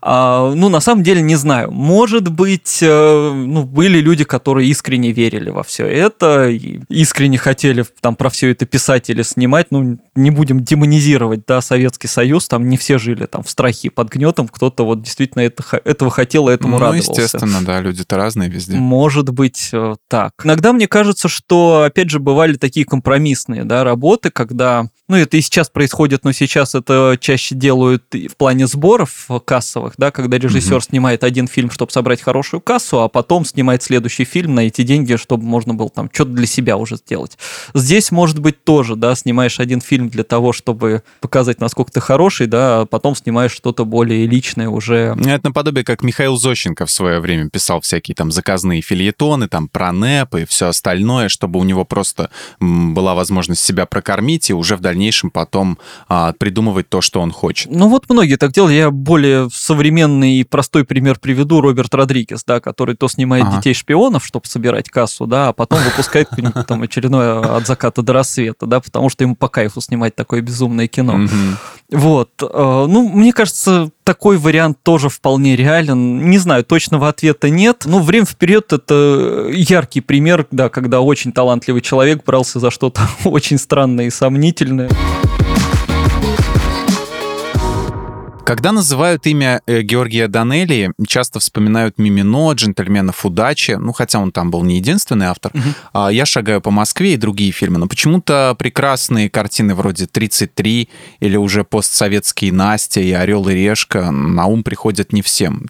А, ну, на самом деле, не знаю. Может быть, э, ну, были люди, которые искренне верили во все это, искренне хотели там про все это писать или снимать. Ну, не будем демонизировать, да, Советский Союз, там не все жили там в страхе под гнетом, кто-то вот действительно это, этого хотел и этому ну, радовался. Ну, естественно, да, люди-то разные везде. Может быть, э, так. Иногда мне кажется, что, опять же, бывали такие компромиссные, да, работы, когда ну, это и сейчас происходит, но сейчас это чаще делают в плане сборов кассовых, да, когда режиссер mm-hmm. снимает один фильм, чтобы собрать хорошую кассу, а потом снимает следующий фильм на эти деньги, чтобы можно было там что-то для себя уже сделать. Здесь, может быть, тоже, да, снимаешь один фильм для того, чтобы показать, насколько ты хороший, да, а потом снимаешь что-то более личное уже. Это наподобие, как Михаил Зощенко в свое время писал всякие там заказные фильетоны, там про НЭП и все остальное, чтобы у него просто была возможность себя прокормить и уже в дальнейшем дальнейшем потом а, придумывать то, что он хочет. Ну вот многие так делают. Я более современный и простой пример приведу. Роберт Родригес, да, который то снимает ага. детей-шпионов, чтобы собирать кассу, да, а потом выпускает там очередное от заката до рассвета, да, потому что ему по кайфу снимать такое безумное кино. Вот. Э, ну, мне кажется, такой вариант тоже вполне реален. Не знаю, точного ответа нет. Но время вперед это яркий пример, да, когда очень талантливый человек брался за что-то очень странное и сомнительное. Когда называют имя э, Георгия Данелли, часто вспоминают Мимино, джентльменов удачи, ну, хотя он там был не единственный автор. Угу. Я шагаю по Москве и другие фильмы. Но почему-то прекрасные картины вроде «33» или уже постсоветские «Настя» и «Орел и решка» на ум приходят не всем.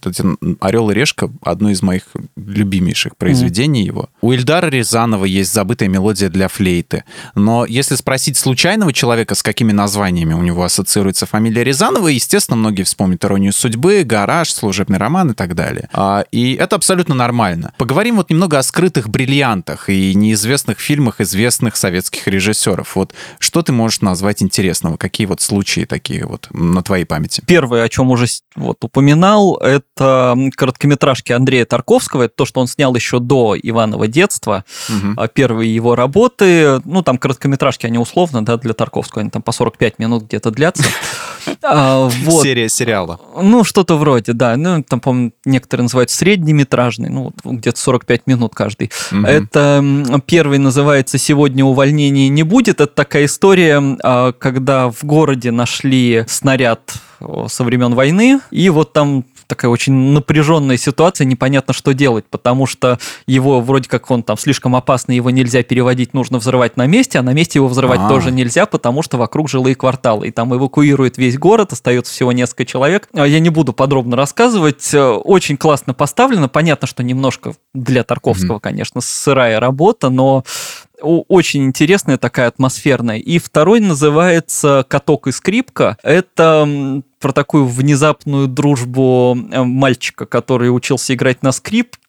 «Орел и решка» — одно из моих любимейших произведений угу. его. У Ильдара Рязанова есть забытая мелодия для флейты. Но если спросить случайного человека, с какими названиями у него ассоциируется фамилия Рязанова, естественно, многие вспомнят «Иронию судьбы», «Гараж», «Служебный роман» и так далее. А, и это абсолютно нормально. Поговорим вот немного о скрытых бриллиантах и неизвестных фильмах известных советских режиссеров. Вот что ты можешь назвать интересного? Какие вот случаи такие вот на твоей памяти? Первое, о чем уже вот упоминал, это короткометражки Андрея Тарковского. Это то, что он снял еще до Иванова детства. Угу. Первые его работы, ну, там короткометражки, они условно, да, для Тарковского, они там по 45 минут где-то длятся. А, вот. Серия сериала. Ну, что-то вроде, да. Ну, там, по-моему, некоторые называют среднеметражный, ну, где-то 45 минут каждый. Угу. Это первый называется «Сегодня увольнения не будет». Это такая история, а, когда в городе нашли снаряд со времен войны, и вот там такая очень напряженная ситуация, непонятно, что делать, потому что его вроде как он там слишком опасный, его нельзя переводить, нужно взрывать на месте, а на месте его взрывать А-а-а. тоже нельзя, потому что вокруг жилые кварталы, и там эвакуирует весь город, остается всего несколько человек. А я не буду подробно рассказывать, очень классно поставлено, понятно, что немножко для Тарковского, mm-hmm. конечно, сырая работа, но очень интересная такая атмосферная. И второй называется «Каток и скрипка». Это про такую внезапную дружбу э, мальчика, который учился играть на скрипке,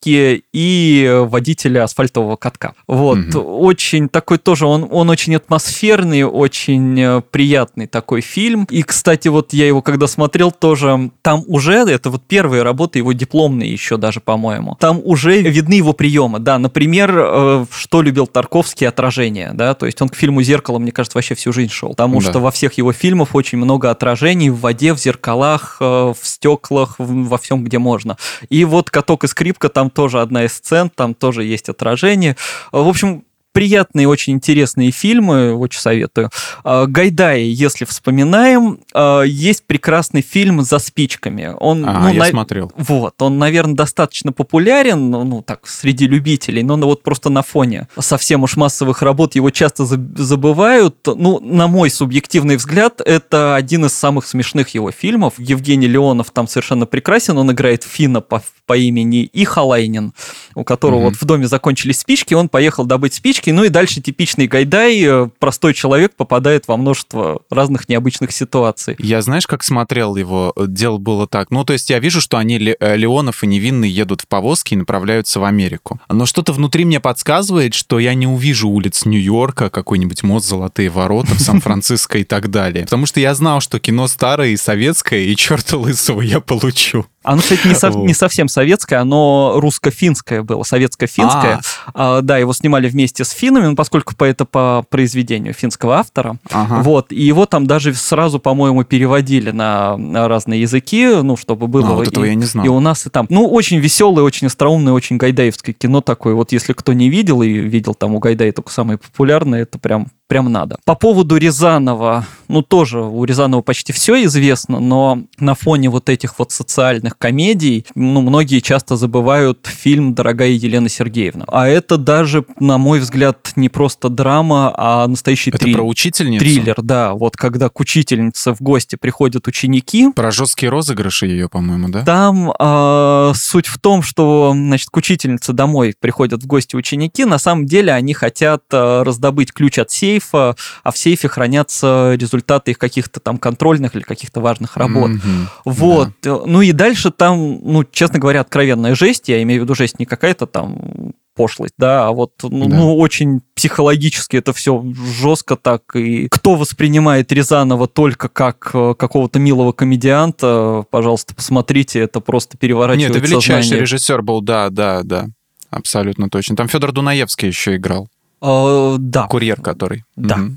и водителя асфальтового катка. Вот, угу. очень такой тоже, он, он очень атмосферный, очень э, приятный такой фильм. И, кстати, вот я его когда смотрел тоже, там уже, это вот первые работы его дипломные еще даже, по-моему, там уже видны его приемы, да, например, э, что любил Тарковский, отражение, да, то есть он к фильму «Зеркало», мне кажется, вообще всю жизнь шел, потому да. что во всех его фильмах очень много отражений в воде, в зеркалах, э, в стеклах, во всем, где можно. И вот «Каток и скрипка», там тоже одна из сцен, там тоже есть отражение. В общем, приятные, очень интересные фильмы, очень советую. А, Гайдай, если вспоминаем, а, есть прекрасный фильм «За спичками». Он, а, ну, я на... смотрел. Вот, он, наверное, достаточно популярен, ну, ну, так, среди любителей, но вот просто на фоне совсем уж массовых работ его часто забывают. Ну, на мой субъективный взгляд, это один из самых смешных его фильмов. Евгений Леонов там совершенно прекрасен, он играет Фина по, по имени Ихалайнин, у которого угу. вот в доме закончились спички, он поехал добыть спички. Ну и дальше типичный гайдай, э, простой человек попадает во множество разных необычных ситуаций. Я знаешь, как смотрел его? Дело было так. Ну, то есть я вижу, что они, э, Леонов и Невинный, едут в повозке и направляются в Америку. Но что-то внутри мне подсказывает, что я не увижу улиц Нью-Йорка, какой-нибудь мост «Золотые ворота» в Сан-Франциско и так далее. Потому что я знал, что кино старое и советское, и черта лысого я получу. Оно, кстати, не, со, не совсем советское, оно русско-финское было, советско-финское. А. А, да, его снимали вместе с финнами, ну, поскольку по, это по произведению финского автора. Ага. Вот, и его там даже сразу, по-моему, переводили на, на разные языки, ну, чтобы было... А, вот этого и, я не знал. И у нас, и там. Ну, очень веселое, очень остроумное, очень гайдаевское кино такое. Вот если кто не видел и видел там у Гайдая только самое популярное, это прям прям надо. По поводу Рязанова, ну тоже у Рязанова почти все известно, но на фоне вот этих вот социальных комедий, ну многие часто забывают фильм «Дорогая Елена Сергеевна». А это даже, на мой взгляд, не просто драма, а настоящий это три... про учительницу? триллер. Да, вот когда к учительнице в гости приходят ученики. Про жесткие розыгрыши ее, по-моему, да? Там э, суть в том, что, значит, к учительнице домой приходят в гости ученики, на самом деле они хотят э, раздобыть ключ от сейфа, сейфа, а в сейфе хранятся результаты их каких-то там контрольных или каких-то важных работ. Mm-hmm. Вот. Да. Ну и дальше там, ну, честно говоря, откровенная жесть, я имею в виду жесть не какая-то там пошлость, да, а вот, ну, да. ну, очень психологически это все жестко так, и кто воспринимает Рязанова только как э, какого-то милого комедианта, пожалуйста, посмотрите, это просто переворачивает Нет, это величайший сознание. режиссер был, да, да, да, абсолютно точно. Там Федор Дунаевский еще играл. Uh, да. Курьер который. Да. Угу.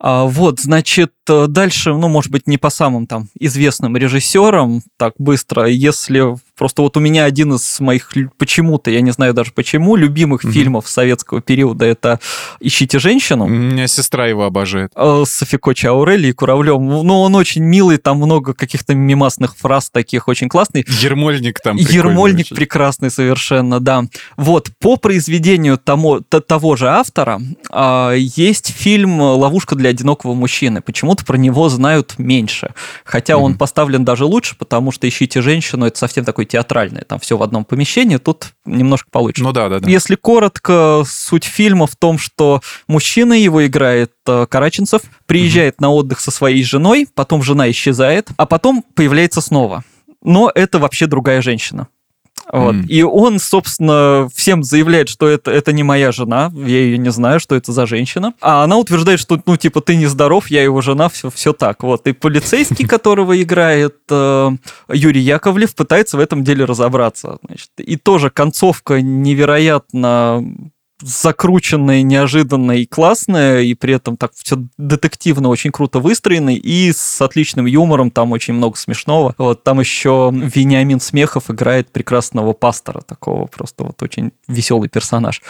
А, вот, значит, дальше, ну, может быть, не по самым там известным режиссерам, так быстро, если просто вот у меня один из моих почему-то, я не знаю даже почему, любимых угу. фильмов советского периода это «Ищите женщину». У меня сестра его обожает. А, с Софикочи Аурели и Куравлем. Ну, он очень милый, там много каких-то мемасных фраз таких очень классный. Ермольник там Ермольник очень. прекрасный совершенно, да. Вот, по произведению тому, того же автора а, есть фильм «Ловушка для одинокого мужчины». Почему-то про него знают меньше. Хотя mm-hmm. он поставлен даже лучше, потому что «Ищите женщину» — это совсем такой театральное, там все в одном помещении, тут немножко получше. Ну да, да, да. Если коротко, суть фильма в том, что мужчина, его играет э, Караченцев, приезжает mm-hmm. на отдых со своей женой, потом жена исчезает, а потом появляется снова. Но это вообще другая женщина. Вот. Mm. И он, собственно, всем заявляет, что это, это не моя жена, я ее не знаю, что это за женщина. А она утверждает, что, ну, типа, ты нездоров, я его жена, все, все так. Вот. И полицейский, которого играет э, Юрий Яковлев, пытается в этом деле разобраться. Значит. И тоже концовка невероятно закрученная, неожиданная и классная, и при этом так все детективно очень круто выстроено, и с отличным юмором, там очень много смешного. Вот там еще Вениамин Смехов играет прекрасного пастора, такого просто вот очень веселый персонаж.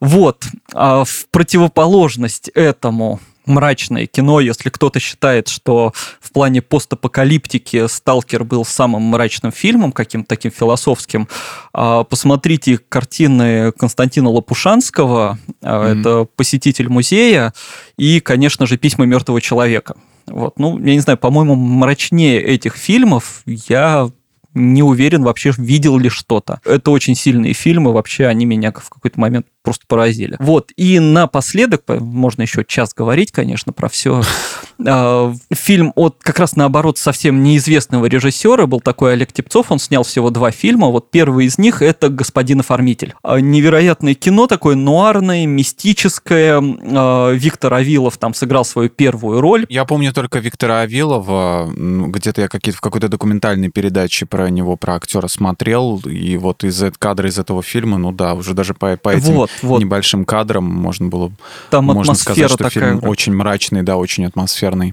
Вот, а в противоположность этому мрачное кино, если кто-то считает, что в плане постапокалиптики «Сталкер» был самым мрачным фильмом, каким-то таким философским, а, посмотрите картины Константина Лопушанского, mm-hmm. это «Посетитель музея», и, конечно же, «Письма мертвого человека». Вот, ну, я не знаю, по-моему, мрачнее этих фильмов я не уверен вообще, видел ли что-то. Это очень сильные фильмы, вообще они меня в какой-то момент просто поразили. Вот, и напоследок, можно еще час говорить, конечно, про все. А, фильм от как раз наоборот совсем неизвестного режиссера был такой Олег Тепцов, он снял всего два фильма, вот первый из них это «Господин оформитель». А, невероятное кино, такое нуарное, мистическое. А, Виктор Авилов там сыграл свою первую роль. Я помню только Виктора Авилова, где-то я какие-то в какой-то документальной передаче про него, про актера смотрел, и вот из кадра из этого фильма, ну да, уже даже по, по этим вот вот, небольшим кадром можно было Там можно сказать, что такая фильм очень мрачный, да, очень атмосферный.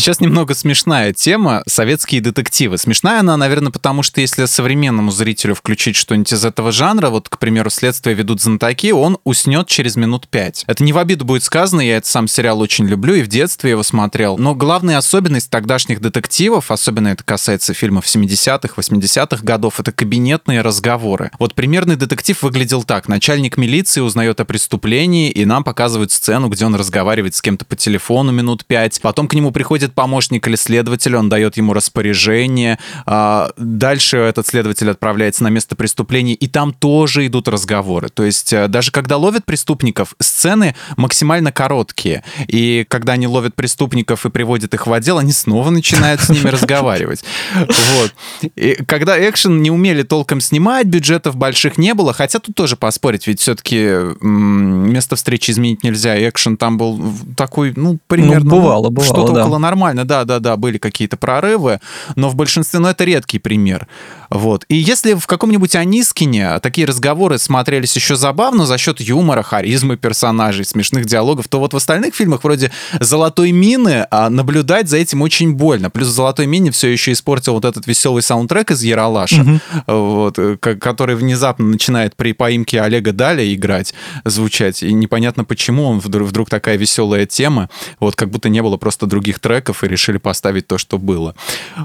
Сейчас немного смешная тема советские детективы. Смешная она, наверное, потому что если современному зрителю включить что-нибудь из этого жанра, вот, к примеру, следствие ведут знатоки, он уснет через минут пять. Это не в обиду будет сказано, я этот сам сериал очень люблю и в детстве его смотрел. Но главная особенность тогдашних детективов, особенно это касается фильмов 70-х, 80-х годов, это кабинетные разговоры. Вот примерный детектив выглядел так. Начальник милиции узнает о преступлении, и нам показывают сцену, где он разговаривает с кем-то по телефону минут пять. Потом к нему приходит приходит помощник или следователь, он дает ему распоряжение. А, дальше этот следователь отправляется на место преступления, и там тоже идут разговоры. То есть э, даже когда ловят преступников, сцены максимально короткие. И когда они ловят преступников и приводят их в отдел, они снова начинают с ними разговаривать. Вот. И когда экшен не умели толком снимать, бюджетов больших не было, хотя тут тоже поспорить, ведь все-таки место встречи изменить нельзя, экшен там был такой, ну, примерно... Ну, бывало, бывало, Что-то да. около нормально, да-да-да, были какие-то прорывы, но в большинстве, ну, это редкий пример. Вот. И если в каком-нибудь Анискине такие разговоры смотрелись еще забавно за счет юмора, харизмы персонажей, смешных диалогов, то вот в остальных фильмах вроде «Золотой мины» а, наблюдать за этим очень больно. Плюс «Золотой мине» все еще испортил вот этот веселый саундтрек из Яралаша, угу. вот, э, который внезапно начинает при поимке Олега Даля играть, звучать. И непонятно, почему он вдруг, вдруг такая веселая тема, вот как будто не было просто других треков треков и решили поставить то, что было.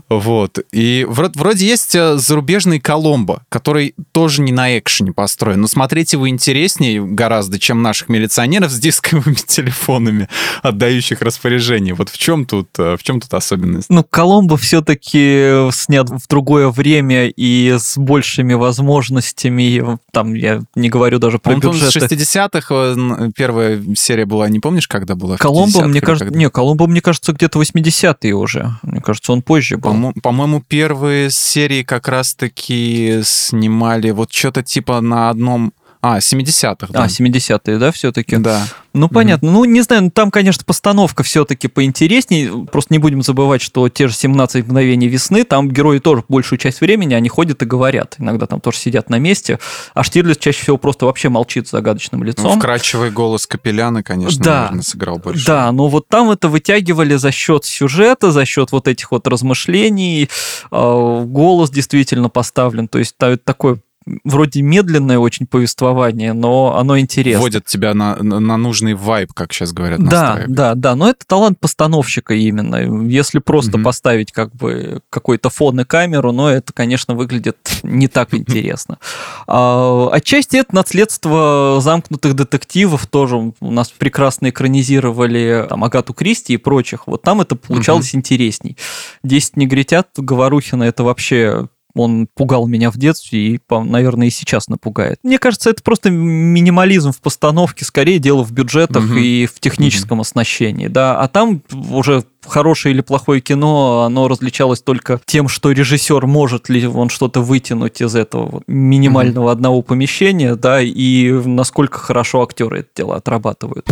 Вот. И вроде есть э, зарубежный Коломбо, который тоже не на экшене построен, но смотреть его интереснее гораздо, чем наших милиционеров с дисковыми телефонами, отдающих распоряжение. Вот в чем тут, э, в чем тут особенность? Ну, Коломбо все-таки снят в другое время и с большими возможностями. Там я не говорю даже про Он, бюджеты. с 60-х первая серия была, не помнишь, когда была? Коломбо, мне кажется, не, Коломбо, мне кажется, где-то где-то 80-е уже. Мне кажется, он позже был. По-моему, первые серии как раз-таки снимали вот что-то типа на одном а, 70-х, да. А, 70-е, да, все-таки? Да. Ну, понятно. Mm-hmm. Ну, не знаю, там, конечно, постановка все-таки поинтереснее. Просто не будем забывать, что те же 17 мгновений весны, там герои тоже большую часть времени, они ходят и говорят. Иногда там тоже сидят на месте. А Штирлиц чаще всего просто вообще молчит с загадочным ну, лицом. Ну, вкрадчивый голос Капеляна, конечно, да. наверное, сыграл больше. Да, но вот там это вытягивали за счет сюжета, за счет вот этих вот размышлений. А, голос действительно поставлен. То есть такой вроде медленное очень повествование, но оно интересно. Вводит тебя на, на нужный вайб, как сейчас говорят. Да, да, да, но это талант постановщика именно. Если просто угу. поставить как бы какой-то фон и камеру, но это, конечно, выглядит не так интересно. А, отчасти это наследство замкнутых детективов тоже. У нас прекрасно экранизировали там, Агату Кристи и прочих. Вот там это получалось угу. интересней. «Десять негритят» Говорухина это вообще он пугал меня в детстве и, наверное, и сейчас напугает. Мне кажется, это просто минимализм в постановке, скорее дело в бюджетах угу. и в техническом угу. оснащении, да. А там уже хорошее или плохое кино, оно различалось только тем, что режиссер может ли он что-то вытянуть из этого минимального mm одного помещения, да, и насколько хорошо актеры это дело отрабатывают.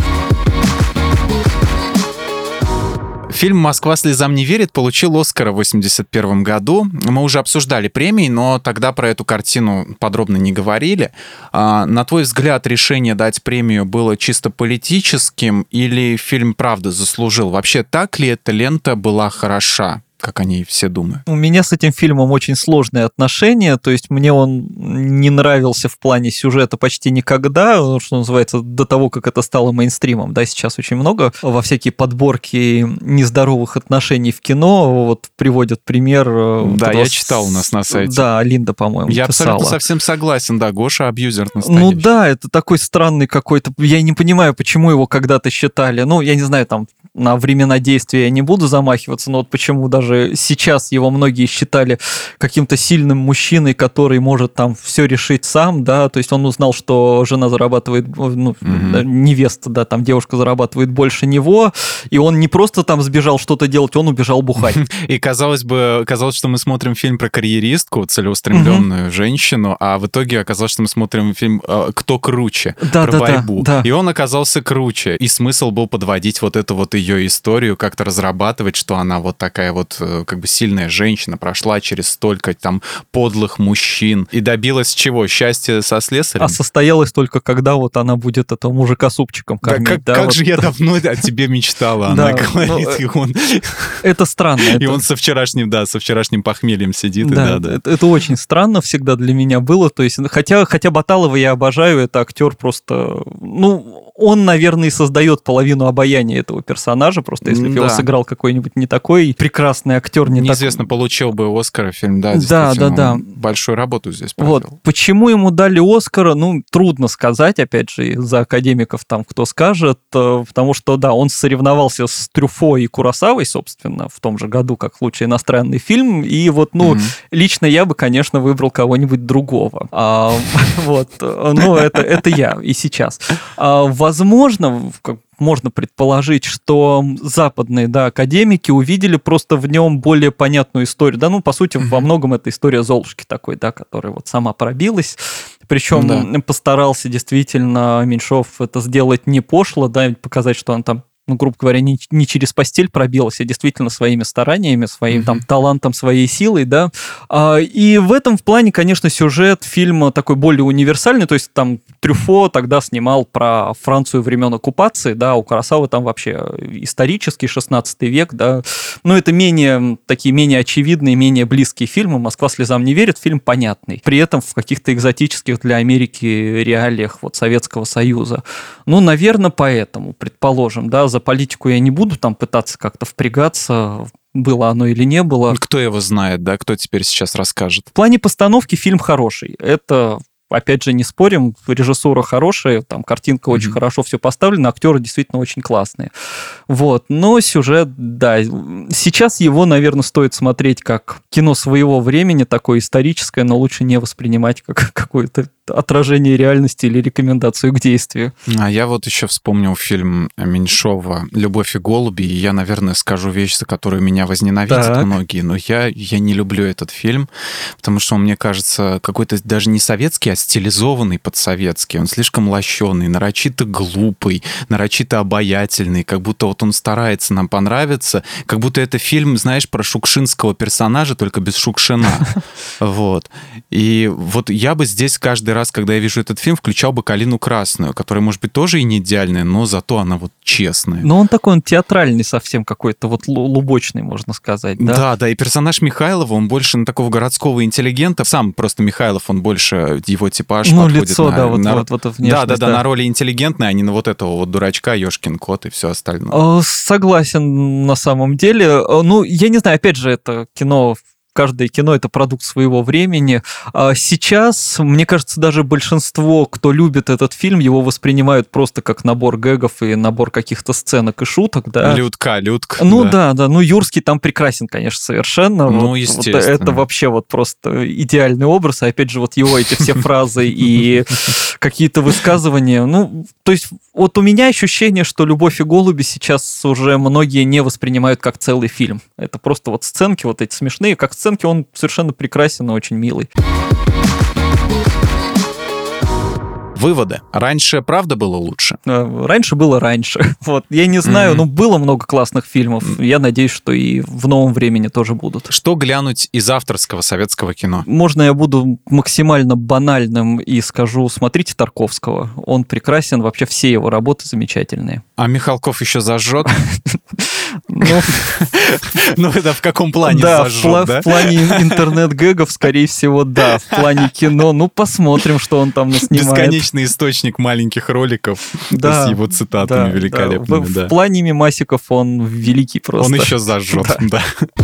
Фильм «Москва слезам не верит» получил Оскара в 1981 году. Мы уже обсуждали премии, но тогда про эту картину подробно не говорили. А, на твой взгляд, решение дать премию было чисто политическим или фильм правда заслужил? Вообще, так ли эта лента была хороша? Как они все думают. У меня с этим фильмом очень сложные отношения, то есть мне он не нравился в плане сюжета почти никогда, что называется, до того, как это стало мейнстримом, да, сейчас очень много во всякие подборки нездоровых отношений в кино, вот приводят пример. Э, да, я читал у нас на сайте. Да, Линда, по-моему, Я писала. абсолютно совсем согласен, да, Гоша абьюзер настоящий. Ну да, это такой странный какой-то, я не понимаю, почему его когда-то считали, ну, я не знаю, там, на времена действия я не буду замахиваться, но вот почему даже сейчас его многие считали каким-то сильным мужчиной, который может там все решить сам, да, то есть он узнал, что жена зарабатывает, ну, угу. невеста, да, там девушка зарабатывает больше него, и он не просто там сбежал что-то делать, он убежал бухать. И казалось бы, казалось, что мы смотрим фильм про карьеристку, целеустремленную женщину, а в итоге оказалось, что мы смотрим фильм э, «Кто круче?» про борьбу. И он оказался круче, и смысл был подводить вот эту вот ее историю, как-то разрабатывать, что она вот такая вот как бы сильная женщина, прошла через столько там подлых мужчин и добилась чего? Счастья со слесарем? А состоялась только когда вот она будет этого мужика супчиком кормить. Да, как, да, как вот. же я давно о тебе мечтала, она говорит. Ну, и он... Это странно. И он со вчерашним, да, со вчерашним похмельем сидит. Да, это очень странно всегда для меня было. То есть, хотя, хотя Баталова я обожаю, это актер просто, ну, он, наверное, и создает половину обаяния этого персонажа, просто если бы его сыграл какой-нибудь не такой прекрасный актер, не Неизвестно, так... получил бы Оскара фильм, да, да, да, да. большую работу здесь провел. Вот. Почему ему дали Оскара, ну, трудно сказать, опять же, за академиков там кто скажет, э, потому что, да, он соревновался с Трюфо и Курасавой, собственно, в том же году, как лучший иностранный фильм, и вот, ну, mm лично я бы, конечно, выбрал кого-нибудь другого. А, вот, ну, это, это я и сейчас. А, возможно, как можно предположить, что западные да, академики увидели просто в нем более понятную историю. Да, ну, по сути, во многом это история Золушки такой, да, которая вот сама пробилась. Причем да. постарался действительно Меньшов это сделать не пошло, да, показать, что он там ну, грубо говоря, не, не через постель пробилась, а действительно своими стараниями, своим mm-hmm. там талантом, своей силой, да. А, и в этом в плане, конечно, сюжет фильма такой более универсальный, то есть там Трюфо тогда снимал про Францию времен оккупации, да, у Карасавы там вообще исторический 16 век, да. Но это менее, такие менее очевидные, менее близкие фильмы. «Москва слезам не верит», фильм понятный. При этом в каких-то экзотических для Америки реалиях вот Советского Союза. Ну, наверное, поэтому, предположим, да, за политику я не буду там пытаться как-то впрягаться, было оно или не было. Кто его знает, да, кто теперь сейчас расскажет? В плане постановки фильм хороший. Это опять же, не спорим, режиссура хорошая, там картинка mm-hmm. очень хорошо все поставлена, актеры действительно очень классные. Вот, но сюжет, да, сейчас его, наверное, стоит смотреть как кино своего времени, такое историческое, но лучше не воспринимать как какое-то отражение реальности или рекомендацию к действию. А я вот еще вспомнил фильм Меньшова «Любовь и голуби», и я, наверное, скажу вещь, за которую меня возненавидят так. многие, но я, я не люблю этот фильм, потому что он, мне кажется, какой-то даже не советский, а стилизованный под советский, он слишком лощеный, нарочито глупый, нарочито обаятельный, как будто вот он старается нам понравиться, как будто это фильм, знаешь, про шукшинского персонажа, только без Шукшина. Вот. И вот я бы здесь каждый раз, когда я вижу этот фильм, включал бы «Калину красную», которая, может быть, тоже и не идеальная, но зато она вот честная. Но он такой, он театральный совсем какой-то, вот лубочный, можно сказать, да? Да, да, и персонаж Михайлова, он больше на такого городского интеллигента. Сам просто Михайлов, он больше его типаж Ну, лицо, на, да, вот, на, вот, вот внешность, да, да, да, да, на роли интеллигентной, а не на вот этого вот дурачка, Ёшкин кот и все остальное. Э, согласен на самом деле. Э, ну, я не знаю, опять же, это кино каждое кино это продукт своего времени. А сейчас, мне кажется, даже большинство, кто любит этот фильм, его воспринимают просто как набор гэгов и набор каких-то сценок и шуток, да. Людка, Людка. Ну да, да, да. ну Юрский там прекрасен, конечно, совершенно. Ну, вот, естественно. Вот это вообще вот просто идеальный образ, и опять же вот его эти все фразы и какие-то высказывания. Ну, то есть вот у меня ощущение, что «Любовь и голуби» сейчас уже многие не воспринимают как целый фильм. Это просто вот сценки вот эти смешные, как сценки он совершенно прекрасен и очень милый. Выводы. Раньше правда было лучше? Э, раньше было раньше. Вот. Я не знаю, mm-hmm. ну, было много классных фильмов. Я надеюсь, что и в новом времени тоже будут. Что глянуть из авторского советского кино? Можно я буду максимально банальным и скажу, смотрите Тарковского. Он прекрасен, вообще все его работы замечательные. А Михалков еще зажжет? Ну, ну, это в каком плане да, да? в плане интернет-гэгов, скорее всего, да. В плане кино, ну, посмотрим, что он там наснимает. Бесконечный источник маленьких роликов да, с его цитатами да, великолепными. Да. В, в плане мимасиков он великий просто. Он еще зажжет, да. да.